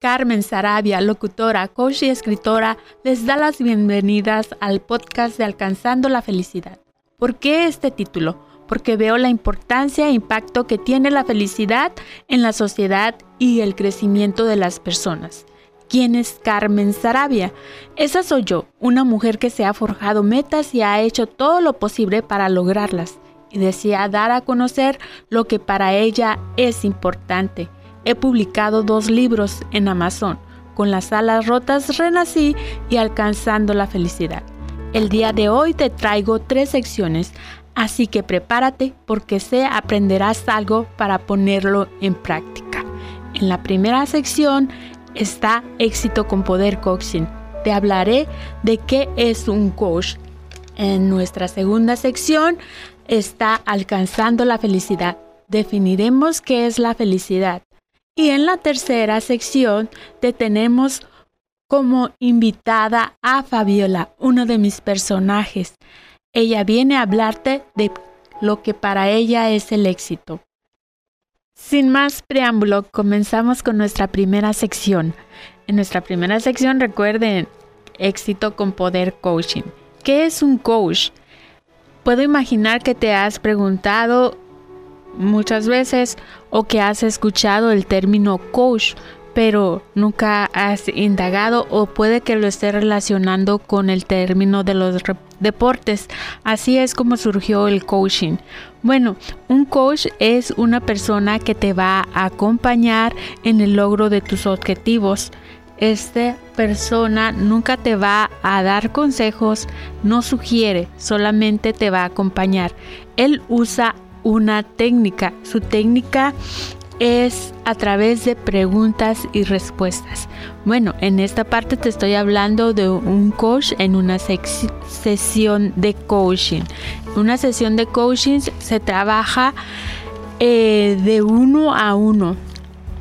Carmen Sarabia, locutora, coach y escritora, les da las bienvenidas al podcast de Alcanzando la Felicidad. ¿Por qué este título? Porque veo la importancia e impacto que tiene la felicidad en la sociedad y el crecimiento de las personas. ¿Quién es Carmen Sarabia? Esa soy yo, una mujer que se ha forjado metas y ha hecho todo lo posible para lograrlas y desea dar a conocer lo que para ella es importante He publicado dos libros en Amazon, Con las alas rotas renací y Alcanzando la felicidad. El día de hoy te traigo tres secciones, así que prepárate porque sé aprenderás algo para ponerlo en práctica. En la primera sección está Éxito con Poder Coaching. Te hablaré de qué es un coach. En nuestra segunda sección está Alcanzando la felicidad. Definiremos qué es la felicidad. Y en la tercera sección te tenemos como invitada a Fabiola, uno de mis personajes. Ella viene a hablarte de lo que para ella es el éxito. Sin más preámbulo, comenzamos con nuestra primera sección. En nuestra primera sección recuerden éxito con poder coaching. ¿Qué es un coach? Puedo imaginar que te has preguntado muchas veces o que has escuchado el término coach, pero nunca has indagado o puede que lo esté relacionando con el término de los deportes. Así es como surgió el coaching. Bueno, un coach es una persona que te va a acompañar en el logro de tus objetivos. Esta persona nunca te va a dar consejos, no sugiere, solamente te va a acompañar. Él usa una técnica. Su técnica es a través de preguntas y respuestas. Bueno, en esta parte te estoy hablando de un coach en una sesión de coaching. Una sesión de coaching se trabaja eh, de uno a uno.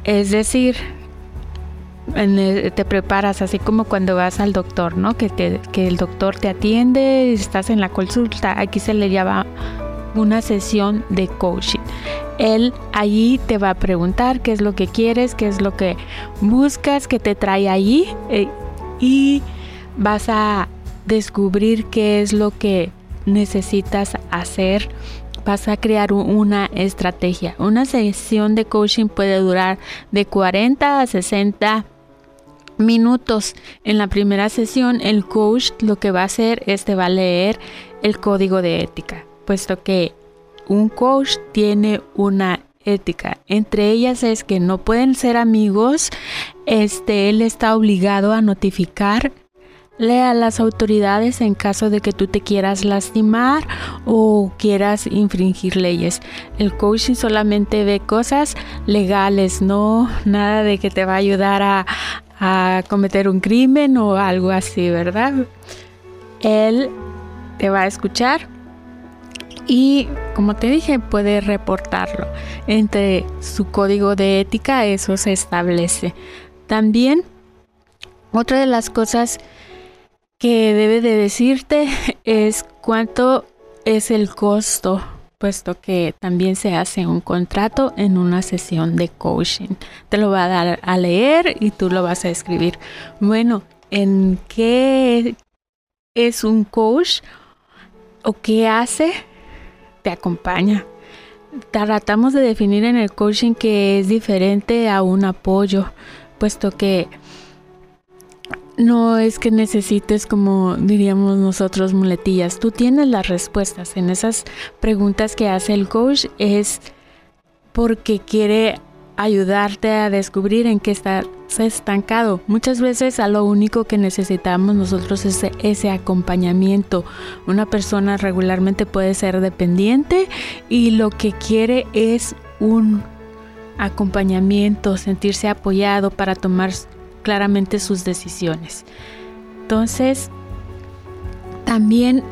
Es decir, te preparas así como cuando vas al doctor, ¿no? Que, que el doctor te atiende, estás en la consulta. Aquí se le llama una sesión de coaching. Él allí te va a preguntar qué es lo que quieres, qué es lo que buscas, qué te trae allí eh, y vas a descubrir qué es lo que necesitas hacer. Vas a crear una estrategia. Una sesión de coaching puede durar de 40 a 60 minutos. En la primera sesión, el coach lo que va a hacer es te va a leer el código de ética puesto que un coach tiene una ética. Entre ellas es que no pueden ser amigos. Este, él está obligado a notificarle a las autoridades en caso de que tú te quieras lastimar o quieras infringir leyes. El coaching solamente ve cosas legales, no nada de que te va a ayudar a, a cometer un crimen o algo así, ¿verdad? Él te va a escuchar, y como te dije puede reportarlo. Entre su código de ética eso se establece. También otra de las cosas que debe de decirte es cuánto es el costo, puesto que también se hace un contrato en una sesión de coaching. Te lo va a dar a leer y tú lo vas a escribir. Bueno, ¿en qué es un coach o qué hace? Acompaña. Tratamos de definir en el coaching que es diferente a un apoyo, puesto que no es que necesites, como diríamos nosotros, muletillas. Tú tienes las respuestas. En esas preguntas que hace el coach es porque quiere ayudarte a descubrir en qué estás estancado. Muchas veces a lo único que necesitamos nosotros es ese acompañamiento. Una persona regularmente puede ser dependiente y lo que quiere es un acompañamiento, sentirse apoyado para tomar claramente sus decisiones. Entonces, también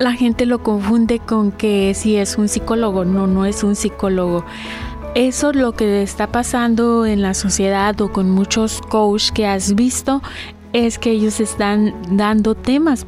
la gente lo confunde con que si es un psicólogo, no, no es un psicólogo. Eso es lo que está pasando en la sociedad o con muchos coaches que has visto es que ellos están dando temas,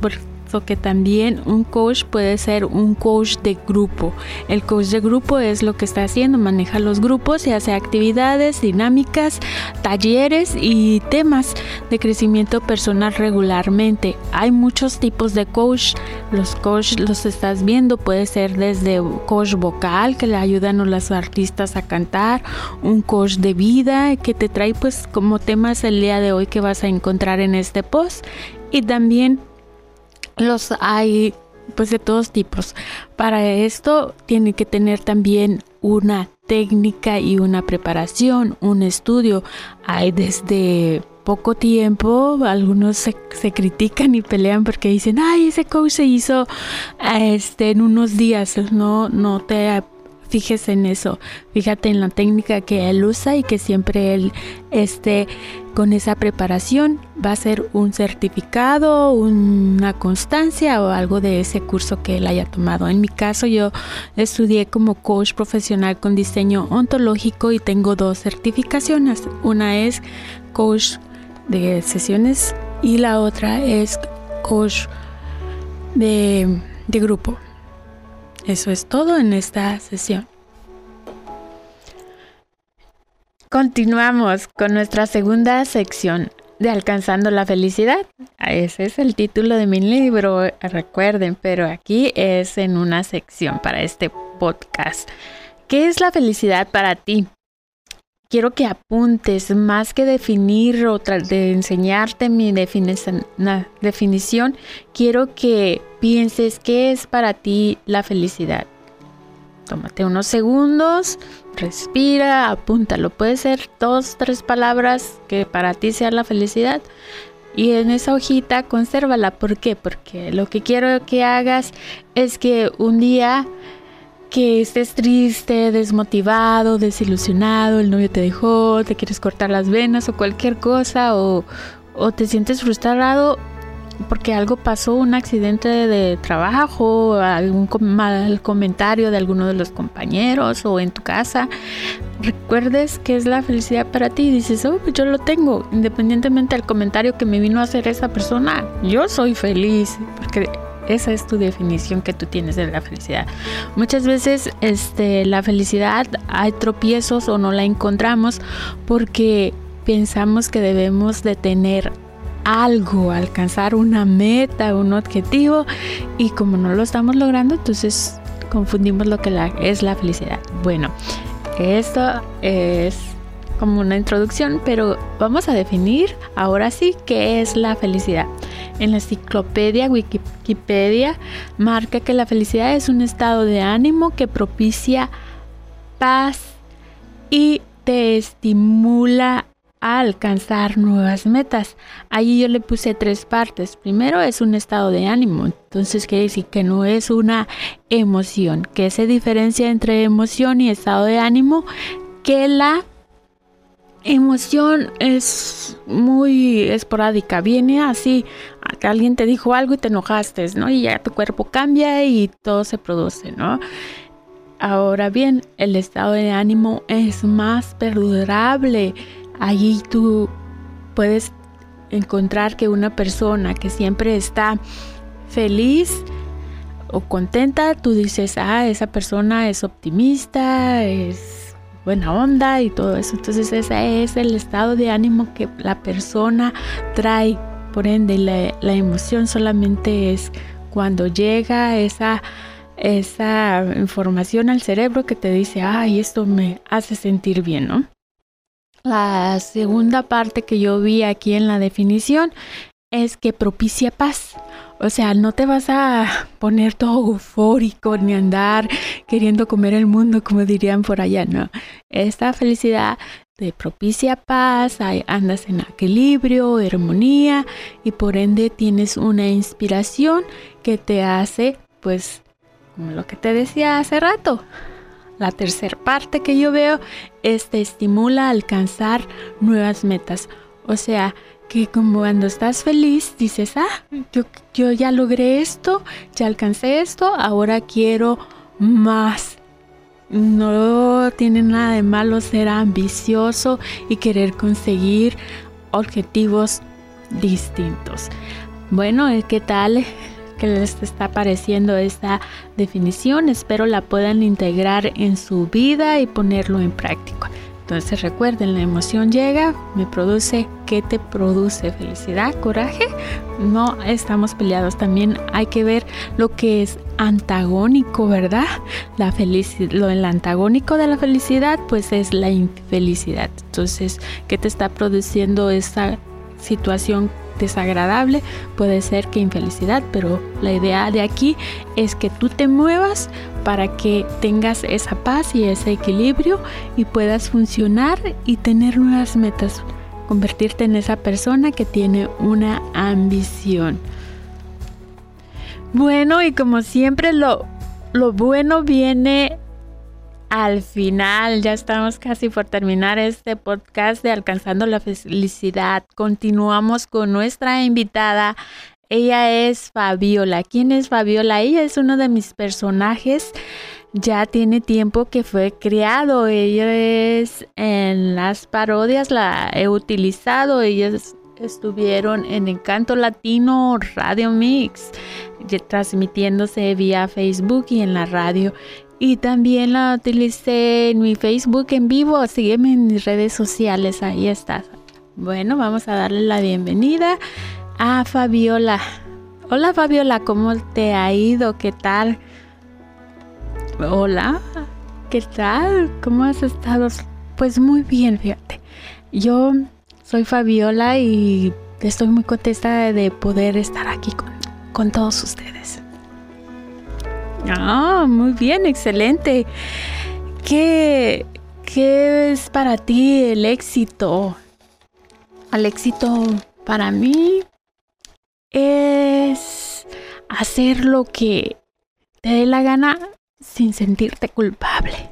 que también un coach puede ser un coach de grupo. El coach de grupo es lo que está haciendo, maneja los grupos y hace actividades, dinámicas, talleres y temas de crecimiento personal regularmente. Hay muchos tipos de coach. Los coach los estás viendo, puede ser desde coach vocal que le ayudan a los artistas a cantar, un coach de vida que te trae pues como temas el día de hoy que vas a encontrar en este post y también los hay pues de todos tipos. Para esto tiene que tener también una técnica y una preparación, un estudio. Hay desde poco tiempo, algunos se, se, critican y pelean porque dicen, ay, ese coach se hizo este, en unos días, no, no te fíjese en eso, fíjate en la técnica que él usa y que siempre él esté con esa preparación. Va a ser un certificado, una constancia o algo de ese curso que él haya tomado. En mi caso yo estudié como coach profesional con diseño ontológico y tengo dos certificaciones. Una es coach de sesiones y la otra es coach de, de grupo. Eso es todo en esta sesión. Continuamos con nuestra segunda sección de Alcanzando la Felicidad. Ese es el título de mi libro, recuerden, pero aquí es en una sección para este podcast. ¿Qué es la felicidad para ti? Quiero que apuntes, más que definir o de enseñarte mi definición, definición, quiero que pienses qué es para ti la felicidad. Tómate unos segundos, respira, apúntalo. Puede ser dos, tres palabras que para ti sea la felicidad. Y en esa hojita consérvala. ¿Por qué? Porque lo que quiero que hagas es que un día que estés triste, desmotivado, desilusionado, el novio te dejó, te quieres cortar las venas o cualquier cosa o, o te sientes frustrado porque algo pasó, un accidente de trabajo, algún mal comentario de alguno de los compañeros o en tu casa, recuerdes que es la felicidad para ti y dices, oh, pues yo lo tengo, independientemente del comentario que me vino a hacer esa persona, yo soy feliz, porque esa es tu definición que tú tienes de la felicidad. Muchas veces este, la felicidad hay tropiezos o no la encontramos porque pensamos que debemos de tener algo, alcanzar una meta, un objetivo y como no lo estamos logrando, entonces confundimos lo que es la felicidad. Bueno, esto es como una introducción, pero vamos a definir ahora sí qué es la felicidad. En la enciclopedia Wikipedia marca que la felicidad es un estado de ánimo que propicia paz y te estimula a alcanzar nuevas metas. Allí yo le puse tres partes. Primero es un estado de ánimo, entonces quiere decir que no es una emoción. ¿Qué se diferencia entre emoción y estado de ánimo? Que la emoción es muy esporádica, viene así, alguien te dijo algo y te enojaste, ¿no? Y ya tu cuerpo cambia y todo se produce, ¿no? Ahora bien, el estado de ánimo es más perdurable. Allí tú puedes encontrar que una persona que siempre está feliz o contenta, tú dices, ah, esa persona es optimista, es buena onda y todo eso. Entonces ese es el estado de ánimo que la persona trae. Por ende, la, emoción solamente es cuando llega esa, esa información al cerebro que te dice, ay, esto me hace sentir bien, ¿no? La segunda parte que yo vi aquí en la definición es que propicia paz. O sea, no te vas a poner todo eufórico ni andar queriendo comer el mundo, como dirían por allá, no. Esta felicidad te propicia paz, andas en equilibrio, armonía y por ende tienes una inspiración que te hace, pues, como lo que te decía hace rato. La tercera parte que yo veo es te estimula a alcanzar nuevas metas. O sea, que como cuando estás feliz dices, ah, yo, yo ya logré esto, ya alcancé esto, ahora quiero más. No tiene nada de malo ser ambicioso y querer conseguir objetivos distintos. Bueno, ¿qué tal? qué les está pareciendo esta definición. Espero la puedan integrar en su vida y ponerlo en práctica. Entonces recuerden, la emoción llega, me produce, ¿qué te produce? ¿Felicidad? ¿Coraje? No estamos peleados. También hay que ver lo que es antagónico, ¿verdad? La felicidad, lo el antagónico de la felicidad, pues es la infelicidad. Entonces, ¿qué te está produciendo esta situación desagradable, puede ser que infelicidad, pero la idea de aquí es que tú te muevas para que tengas esa paz y ese equilibrio y puedas funcionar y tener nuevas metas, convertirte en esa persona que tiene una ambición. Bueno, y como siempre lo, lo bueno viene al final, ya estamos casi por terminar este podcast de Alcanzando la Felicidad. Continuamos con nuestra invitada. Ella es Fabiola. ¿Quién es Fabiola? Ella es uno de mis personajes. Ya tiene tiempo que fue creado. Ella es en las parodias, la he utilizado. Ellas estuvieron en Encanto Latino Radio Mix, transmitiéndose vía Facebook y en la radio. Y también la utilicé en mi Facebook en vivo. Sígueme en mis redes sociales, ahí está. Bueno, vamos a darle la bienvenida a Fabiola. Hola Fabiola, ¿cómo te ha ido? ¿Qué tal? Hola, ¿qué tal? ¿Cómo has estado? Pues muy bien, fíjate. Yo soy Fabiola y estoy muy contenta de poder estar aquí con, con todos ustedes. Ah, muy bien, excelente. ¿Qué, ¿Qué es para ti el éxito? El éxito para mí es hacer lo que te dé la gana sin sentirte culpable.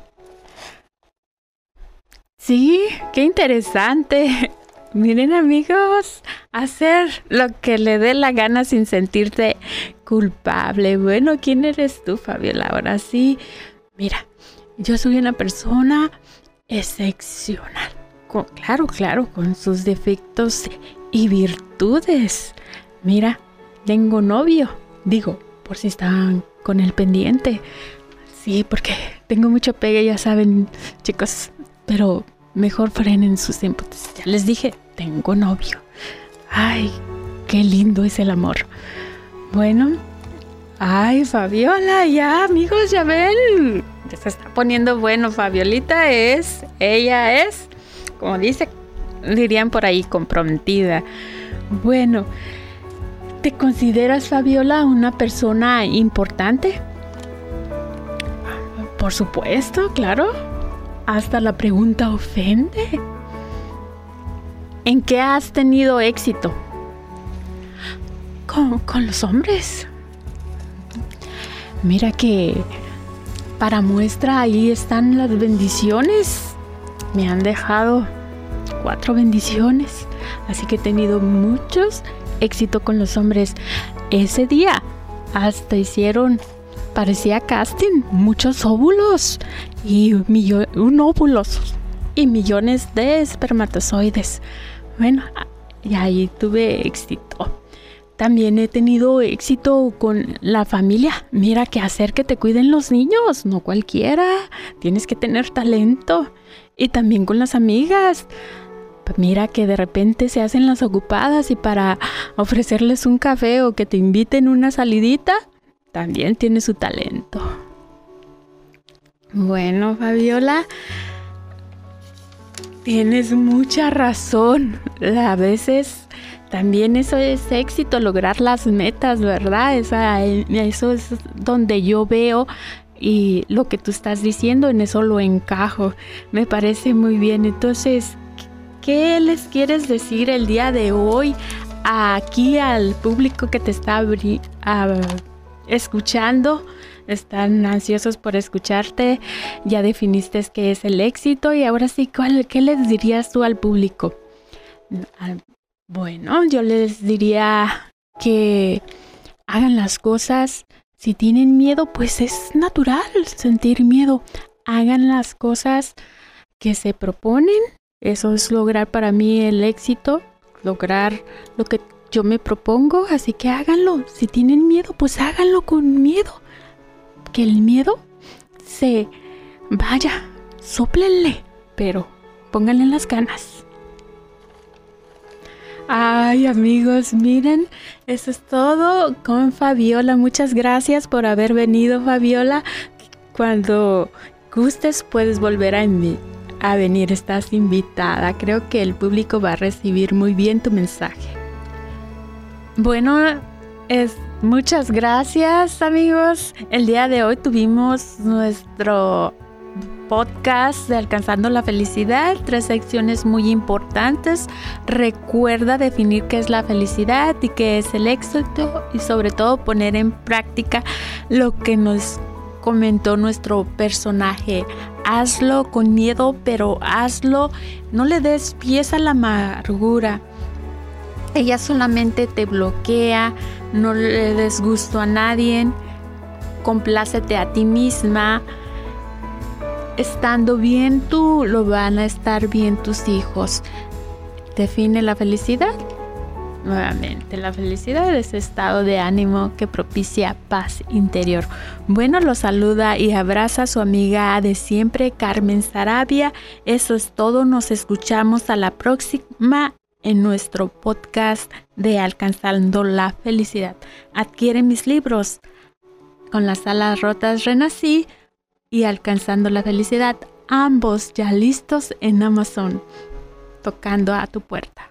Sí, qué interesante. Miren amigos, hacer lo que le dé la gana sin sentirte culpable. Bueno, ¿quién eres tú, Fabiola? Ahora sí, mira, yo soy una persona excepcional. claro, claro, con sus defectos y virtudes. Mira, tengo novio. Digo, por si están con el pendiente. Sí, porque tengo mucho pegue, ya saben, chicos. Pero mejor frenen sus tiempos. Ya les dije, tengo novio. Ay, qué lindo es el amor. Bueno, ay, Fabiola, ya, amigos, ya ven. Ya se está poniendo bueno. Fabiolita es, ella es, como dice, dirían por ahí, comprometida. Bueno, ¿te consideras, Fabiola, una persona importante? Por supuesto, claro. Hasta la pregunta ofende. ¿En qué has tenido éxito? Con, los hombres. Mira que para muestra ahí están las bendiciones. Me han dejado cuatro bendiciones. Así que he tenido muchos éxito con los hombres. Ese día hasta hicieron parecía casting, muchos óvulos y un óvulos y millones de espermatozoides. Bueno, y ahí tuve éxito. También he tenido éxito con la familia. Mira que hacer que te cuiden los niños, no cualquiera. Tienes que tener talento. Y también con las amigas. Mira que de repente se hacen las ocupadas y para ofrecerles un café o que te inviten una salidita, también tiene su talento. Bueno, Fabiola, tienes mucha razón. A veces también eso es éxito, lograr las metas, ¿verdad? eso es donde yo veo y lo que tú estás diciendo, en eso lo encajo. Me parece muy bien. Entonces, ¿qué les quieres decir el día de hoy aquí al público que te está abriendo? Escuchando, están ansiosos por escucharte, ya definiste qué es el éxito y ahora sí, ¿cuál, ¿qué les dirías tú al público? Bueno, yo les diría que hagan las cosas. Si tienen miedo, pues es natural sentir miedo. Hagan las cosas que se proponen. Eso es lograr para mí el éxito, lograr lo que yo me propongo, así que háganlo. Si tienen miedo, pues háganlo con miedo. Que el miedo se vaya, soplenle, pero pónganle las ganas. Ay amigos, miren, eso es todo con Fabiola. Muchas gracias por haber venido Fabiola. Cuando gustes puedes volver a, a venir, estás invitada. Creo que el público va a recibir muy bien tu mensaje. Bueno, es, muchas gracias amigos. El día de hoy tuvimos nuestro podcast de Alcanzando la Felicidad, tres secciones muy importantes. Recuerda definir qué es la felicidad y qué es el éxito y sobre todo poner en práctica lo que nos comentó nuestro personaje. Hazlo con miedo, pero hazlo, no le des pies a la amargura. Ella solamente te bloquea, no le des gusto a nadie, complácete a ti misma. Estando bien tú, lo van a estar bien tus hijos. Define la felicidad. Nuevamente, la felicidad es estado de ánimo que propicia paz interior. Bueno, lo saluda y abraza a su amiga de siempre, Carmen Sarabia. Eso es todo, nos escuchamos a la próxima en nuestro podcast de Alcanzando la Felicidad. Adquiere mis libros con las alas rotas renací y Alcanzando la Felicidad, ambos ya listos en Amazon, tocando a tu puerta.